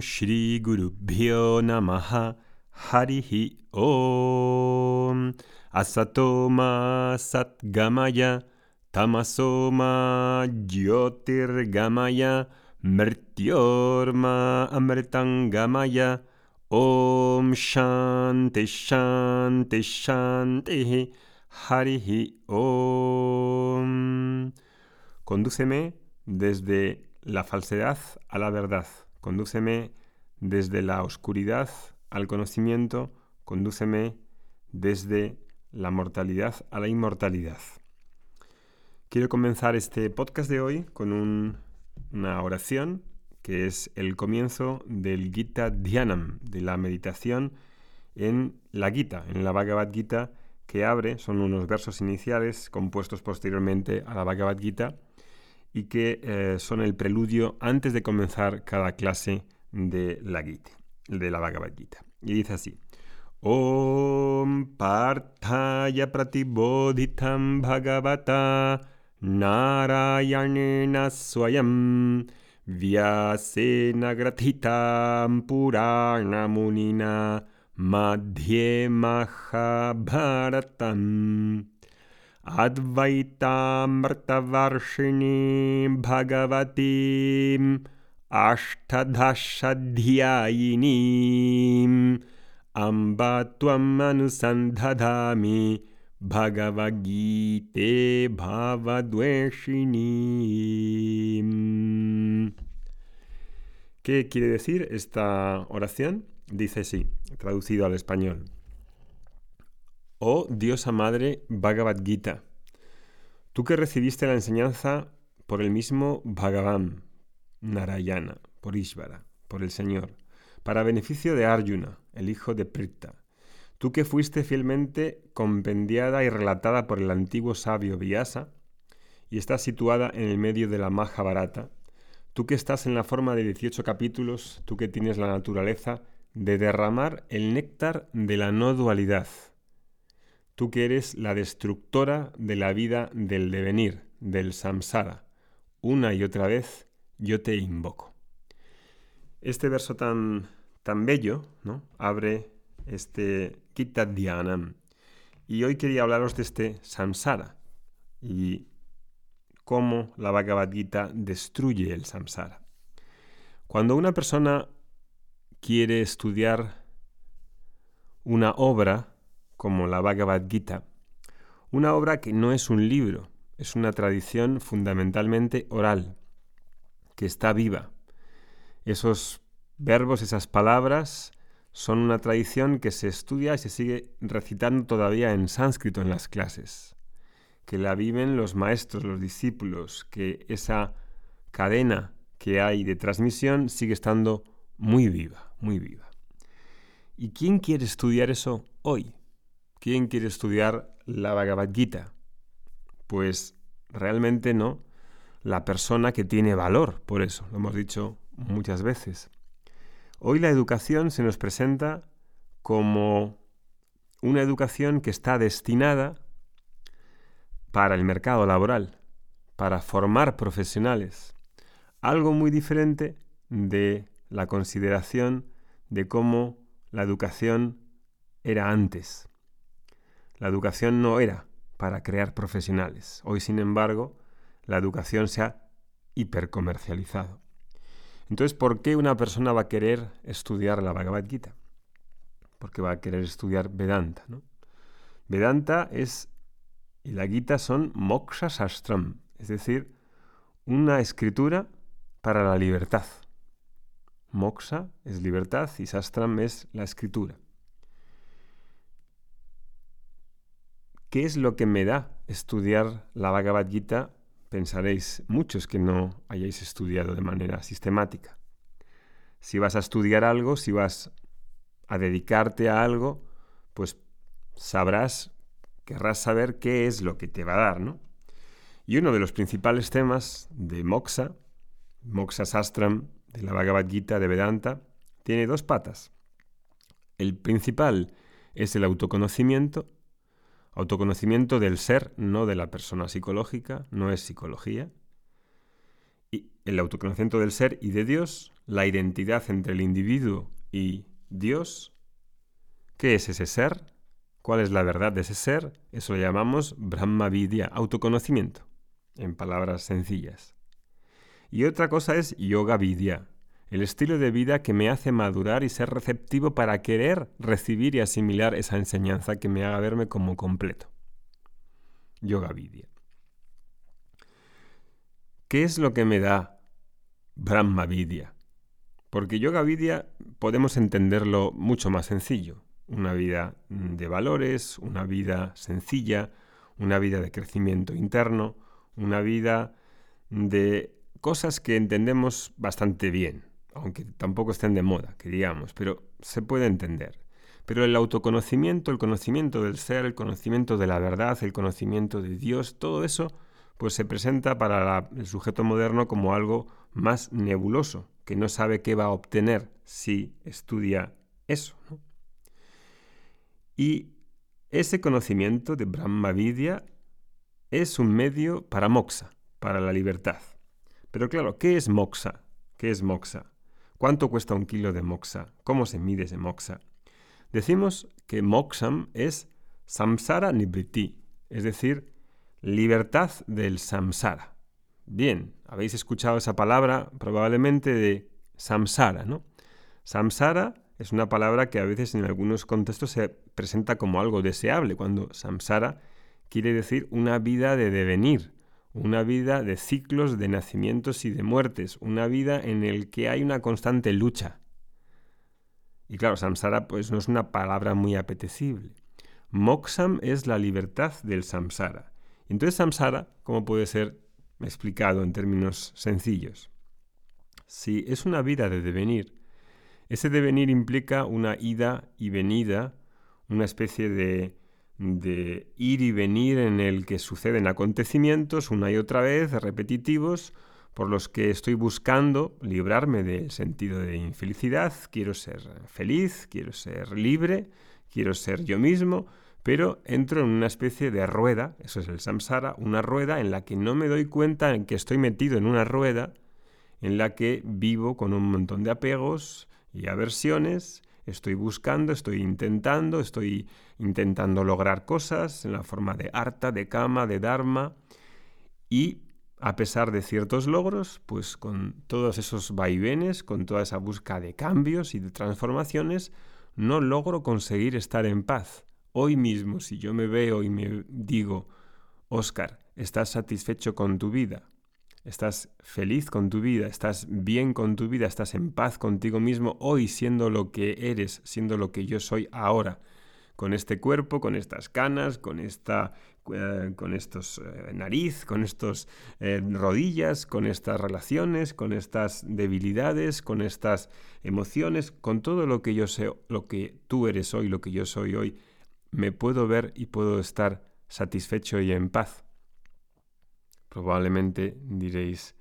Shri Guru Bhyo Namaha. Harihi Om. Asatoma Satgamaya. Tamasoma Jyotirgamaya. Mrityorma Amritangamaya. Om Shanti Shanti Shanti. Harihi Om. Condúceme desde la falsedad a la verdad. Condúceme desde la oscuridad al conocimiento. Condúceme desde la mortalidad a la inmortalidad. Quiero comenzar este podcast de hoy con una oración que es el comienzo del Gita Dhyanam, de la meditación en la Gita, en la Bhagavad Gita que abre, son unos versos iniciales compuestos posteriormente a la Bhagavad Gita y que eh, son el preludio antes de comenzar cada clase de la Gita, de la Bhagavad. Y dice así: Om Parthaya Pratibodhitam Bhagavata Narayanena Swayam Vyasena Gratitam Purana Munina Madhye Mahabharatam Advaitamrtavarshini Bhagavati Ashtadhashadhyayini Amba Tvam Bhagavagite Bhavadveshini. ¿Qué quiere decir esta oración? Dice así, traducido al español. Oh Diosa Madre Bhagavad Gita, tú que recibiste la enseñanza por el mismo Bhagavan, Narayana, por Ishvara, por el Señor, para beneficio de Arjuna, el hijo de Pritta, tú que fuiste fielmente compendiada y relatada por el antiguo sabio Vyasa, y estás situada en el medio de la Mahabharata, tú que estás en la forma de 18 capítulos, tú que tienes la naturaleza de derramar el néctar de la no dualidad, tú que eres la destructora de la vida del devenir, del samsara. Una y otra vez yo te invoco. Este verso tan, tan bello ¿no? abre este Gita Dhyanam. Y hoy quería hablaros de este samsara y cómo la Bhagavad Gita destruye el samsara. Cuando una persona quiere estudiar una obra, como la Bhagavad Gita, una obra que no es un libro, es una tradición fundamentalmente oral, que está viva. Esos verbos, esas palabras, son una tradición que se estudia y se sigue recitando todavía en sánscrito en las clases, que la viven los maestros, los discípulos, que esa cadena que hay de transmisión sigue estando muy viva, muy viva. ¿Y quién quiere estudiar eso hoy? ¿Quién quiere estudiar la Bhagavad Gita? Pues realmente no la persona que tiene valor, por eso, lo hemos dicho muchas veces. Hoy la educación se nos presenta como una educación que está destinada para el mercado laboral, para formar profesionales, algo muy diferente de la consideración de cómo la educación era antes. La educación no era para crear profesionales. Hoy, sin embargo, la educación se ha hipercomercializado. Entonces, ¿por qué una persona va a querer estudiar la Bhagavad Gita? Porque va a querer estudiar Vedanta. ¿no? Vedanta es y la Gita son moksha sastram, es decir, una escritura para la libertad. Moksha es libertad y sastram es la escritura. ¿Qué es lo que me da estudiar la Bhagavad Gita? Pensaréis muchos que no hayáis estudiado de manera sistemática. Si vas a estudiar algo, si vas a dedicarte a algo, pues sabrás, querrás saber qué es lo que te va a dar, ¿no? Y uno de los principales temas de Moksha, Moksha Sastram, de la Bhagavad Gita de Vedanta, tiene dos patas. El principal es el autoconocimiento Autoconocimiento del ser, no de la persona psicológica, no es psicología. Y el autoconocimiento del ser y de Dios, la identidad entre el individuo y Dios. ¿Qué es ese ser? ¿Cuál es la verdad de ese ser? Eso lo llamamos Brahma Vidya, autoconocimiento, en palabras sencillas. Y otra cosa es Yoga Vidya, el estilo de vida que me hace madurar y ser receptivo para querer recibir y asimilar esa enseñanza que me haga verme como completo. Yoga Vidya. ¿Qué es lo que me da Brahma Vidya? Porque Yoga Vidya podemos entenderlo mucho más sencillo. Una vida de valores, una vida sencilla, una vida de crecimiento interno, una vida de cosas que entendemos bastante bien, aunque tampoco estén de moda, que digamos, pero se puede entender. Pero el autoconocimiento, el conocimiento del ser, el conocimiento de la verdad, el conocimiento de Dios, todo eso, pues se presenta para el sujeto moderno como algo más nebuloso, que no sabe qué va a obtener si estudia eso. Y ese conocimiento de Brahma Vidya es un medio para moksha, para la libertad. Pero claro, ¿qué es moksha? ¿Qué es moksha? ¿Cuánto cuesta un kilo de moxa? ¿Cómo se mide ese moxa? Decimos que moksam es samsara nibriti, es decir, libertad del samsara. Bien, habéis escuchado esa palabra probablemente de samsara, ¿no? Samsara es una palabra que a veces en algunos contextos se presenta como algo deseable, cuando samsara quiere decir una vida de devenir, una vida de ciclos de nacimientos y de muertes, una vida en el que hay una constante lucha. Y claro, samsara pues no es una palabra muy apetecible. Moksam es la libertad del samsara. Entonces samsara, ¿cómo puede ser explicado en términos sencillos? Si es una vida de devenir, ese devenir implica una ida y venida, una especie de de ir y venir en el que suceden acontecimientos una y otra vez, repetitivos, por los que estoy buscando librarme del sentido de infelicidad, quiero ser feliz, quiero ser libre, quiero ser yo mismo, pero entro en una especie de rueda, eso es el samsara, una rueda en la que no me doy cuenta en que estoy metido en una rueda en la que vivo con un montón de apegos y aversiones Estoy buscando, estoy intentando, estoy intentando lograr cosas en la forma de arta, de kama, de dharma. Y a pesar de ciertos logros, pues con todos esos vaivenes, con toda esa búsqueda de cambios y de transformaciones, no logro conseguir estar en paz. Hoy mismo, si yo me veo y me digo, Oscar, ¿estás satisfecho con tu vida? Estás feliz con tu vida, estás bien con tu vida, estás en paz contigo mismo hoy siendo lo que eres, siendo lo que yo soy ahora, con este cuerpo, con estas canas, con esta eh, con estos eh, nariz, con estos eh, rodillas, con estas relaciones, con estas debilidades, con estas emociones, con todo lo que yo sé, lo que tú eres hoy, lo que yo soy hoy, me puedo ver y puedo estar satisfecho y en paz. Probablemente diréis,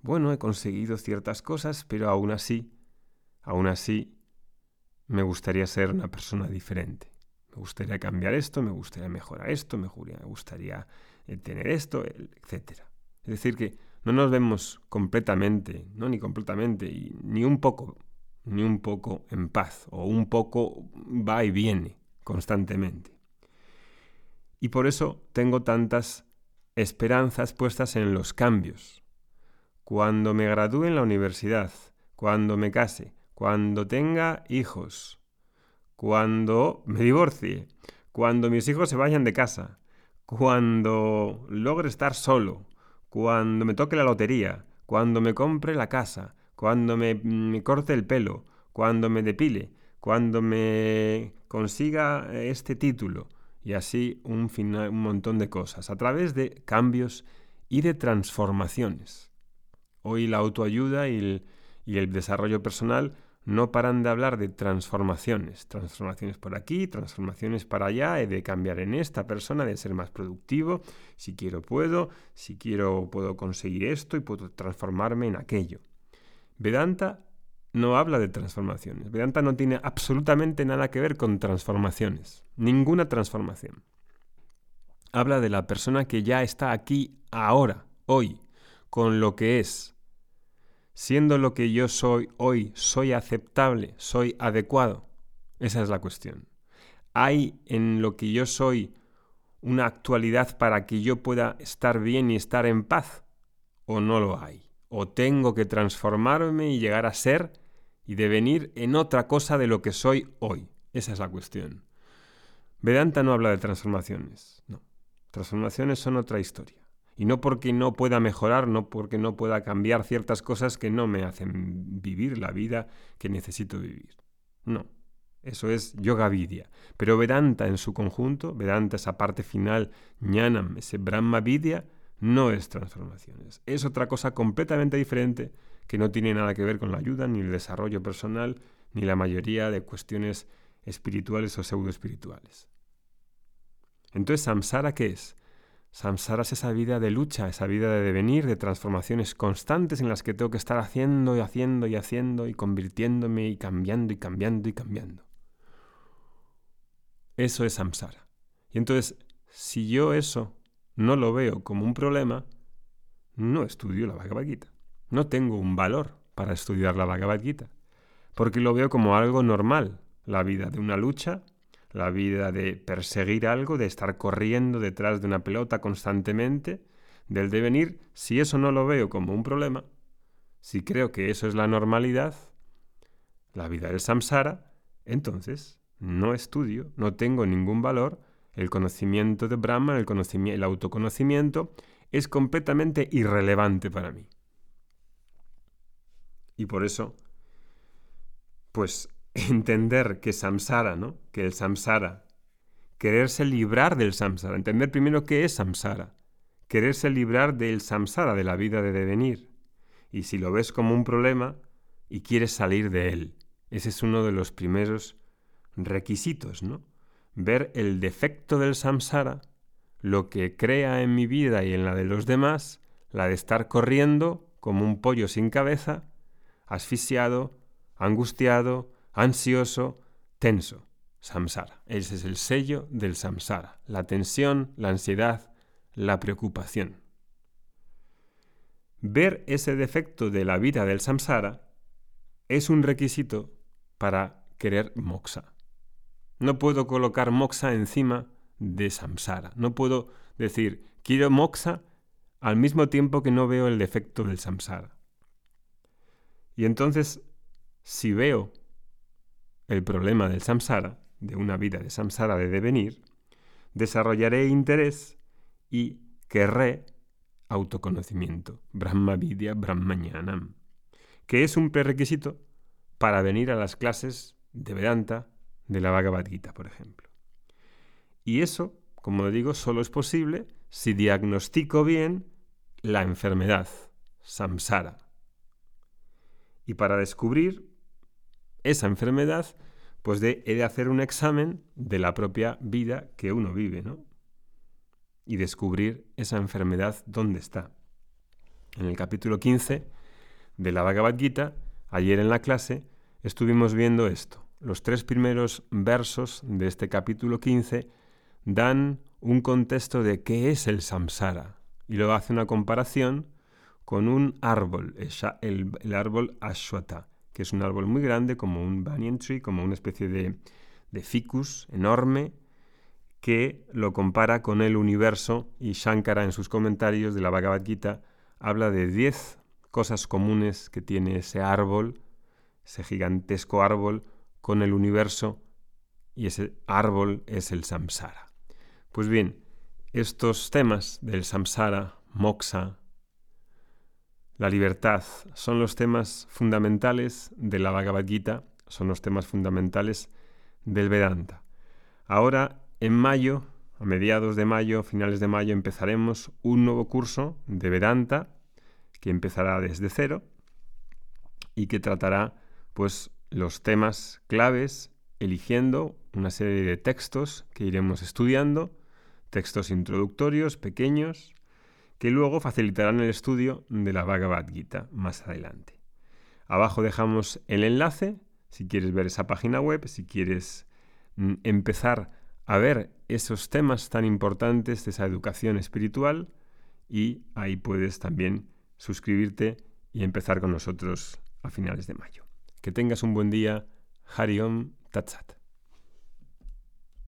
bueno, he conseguido ciertas cosas, pero aún así, aún así, me gustaría ser una persona diferente. Me gustaría cambiar esto, me gustaría mejorar esto, me gustaría eh, tener esto, etc. Es decir, que no nos vemos completamente, no ni completamente, ni un poco, ni un poco en paz, o un poco va y viene constantemente. Y por eso tengo tantas esperanzas puestas en los cambios. Cuando me gradúe en la universidad, cuando me case, cuando tenga hijos, cuando me divorcie, cuando mis hijos se vayan de casa, cuando logre estar solo, cuando me toque la lotería, cuando me compre la casa, cuando me, me corte el pelo, cuando me depile, cuando me consiga este título, y así un, un montón de cosas, a través de cambios y de transformaciones. Hoy la autoayuda y el, y el desarrollo personal no paran de hablar de transformaciones, transformaciones por aquí, transformaciones para allá, he de cambiar en esta persona, de ser más productivo, si quiero puedo, si quiero puedo conseguir esto y puedo transformarme en aquello. Vedanta no habla de transformaciones. Vedanta no tiene absolutamente nada que ver con transformaciones. Ninguna transformación. Habla de la persona que ya está aquí ahora, hoy, con lo que es, siendo lo que yo soy hoy, soy aceptable, soy adecuado. Esa es la cuestión. ¿Hay en lo que yo soy una actualidad para que yo pueda estar bien y estar en paz? ¿O no lo hay? ¿O tengo que transformarme y llegar a ser y devenir en otra cosa de lo que soy hoy? Esa es la cuestión. Vedanta no habla de transformaciones, no. Transformaciones son otra historia. Y no porque no pueda mejorar, no porque no pueda cambiar ciertas cosas que no me hacen vivir la vida que necesito vivir. No. Eso es Yoga Vidya. Pero Vedanta en su conjunto, Vedanta, esa parte final, Jnanam, ese Brahma Vidya, no es transformaciones. Es otra cosa completamente diferente que no tiene nada que ver con la ayuda, ni el desarrollo personal, ni la mayoría de cuestiones espirituales o pseudoespirituales. Entonces, samsara, ¿qué es? Samsara es esa vida de lucha, esa vida de devenir, de transformaciones constantes en las que tengo que estar haciendo y haciendo y haciendo y convirtiéndome y cambiando y cambiando y cambiando. Eso es samsara. Y entonces, si yo eso no lo veo como un problema, no estudio la Bhagavad. No tengo un valor para estudiar la Bhagavad Gita, porque lo veo como algo normal, la vida de una lucha la vida de perseguir algo, de estar corriendo detrás de una pelota constantemente, del devenir, si eso no lo veo como un problema, si creo que eso es la normalidad, la vida del samsara, entonces no estudio, no tengo ningún valor, el conocimiento de Brahma, el, el autoconocimiento, es completamente irrelevante para mí. Y por eso, pues entender que samsara, ¿no? Que el samsara, quererse librar del samsara, entender primero qué es samsara, quererse librar del samsara, de la vida de devenir. Y si lo ves como un problema y quieres salir de él, ese es uno de los primeros requisitos, ¿no? Ver el defecto del samsara, lo que crea en mi vida y en la de los demás, la de estar corriendo como un pollo sin cabeza, asfixiado, angustiado, ansioso, tenso. Samsara. Ese es el sello del samsara. La tensión, la ansiedad, la preocupación. Ver ese defecto de la vida del samsara es un requisito para querer moksha. No puedo colocar moksha encima de samsara. No puedo decir quiero moksha al mismo tiempo que no veo el defecto del samsara. Y entonces, si veo el problema del samsara, de una vida de samsara de devenir, desarrollaré interés y querré autoconocimiento, Brahma Vidya Brahmañanam, que es un prerequisito para venir a las clases de Vedanta de la Bhagavad Gita, por ejemplo. Y eso, como digo, solo es posible si diagnostico bien la enfermedad, samsara. Y para descubrir esa enfermedad, pues de, he de hacer un examen de la propia vida que uno vive, ¿no? Y descubrir esa enfermedad dónde está. En el capítulo 15 de la Bhagavad Gita, ayer en la clase, estuvimos viendo esto. Los tres primeros versos de este capítulo 15 dan un contexto de qué es el samsara y luego hace una comparación con un árbol, el, árbol Ashwata que es un árbol muy grande, como un banyan tree, como una especie de, de ficus enorme, que lo compara con el universo y Shankara en sus comentarios de la Bhagavad Gita habla de 10 cosas comunes que tiene ese árbol, ese gigantesco árbol, con el universo y ese árbol es el samsara. Pues bien, estos temas del samsara, moksha, la libertad son los temas fundamentales de la Bhagavad Gita, son los temas fundamentales del Vedanta. Ahora, en mayo, a mediados de mayo, finales de mayo, empezaremos un nuevo curso de Vedanta que empezará desde cero y que tratará pues los temas claves eligiendo una serie de textos que iremos estudiando, textos introductorios pequeños que luego facilitarán el estudio de la Bhagavad Gita más adelante. Abajo dejamos el enlace si quieres ver esa página web, si quieres mm, empezar a ver esos temas tan importantes de esa educación espiritual y ahí puedes también suscribirte y empezar con nosotros a finales de mayo. Que tengas un buen día. Hariom Tatsat.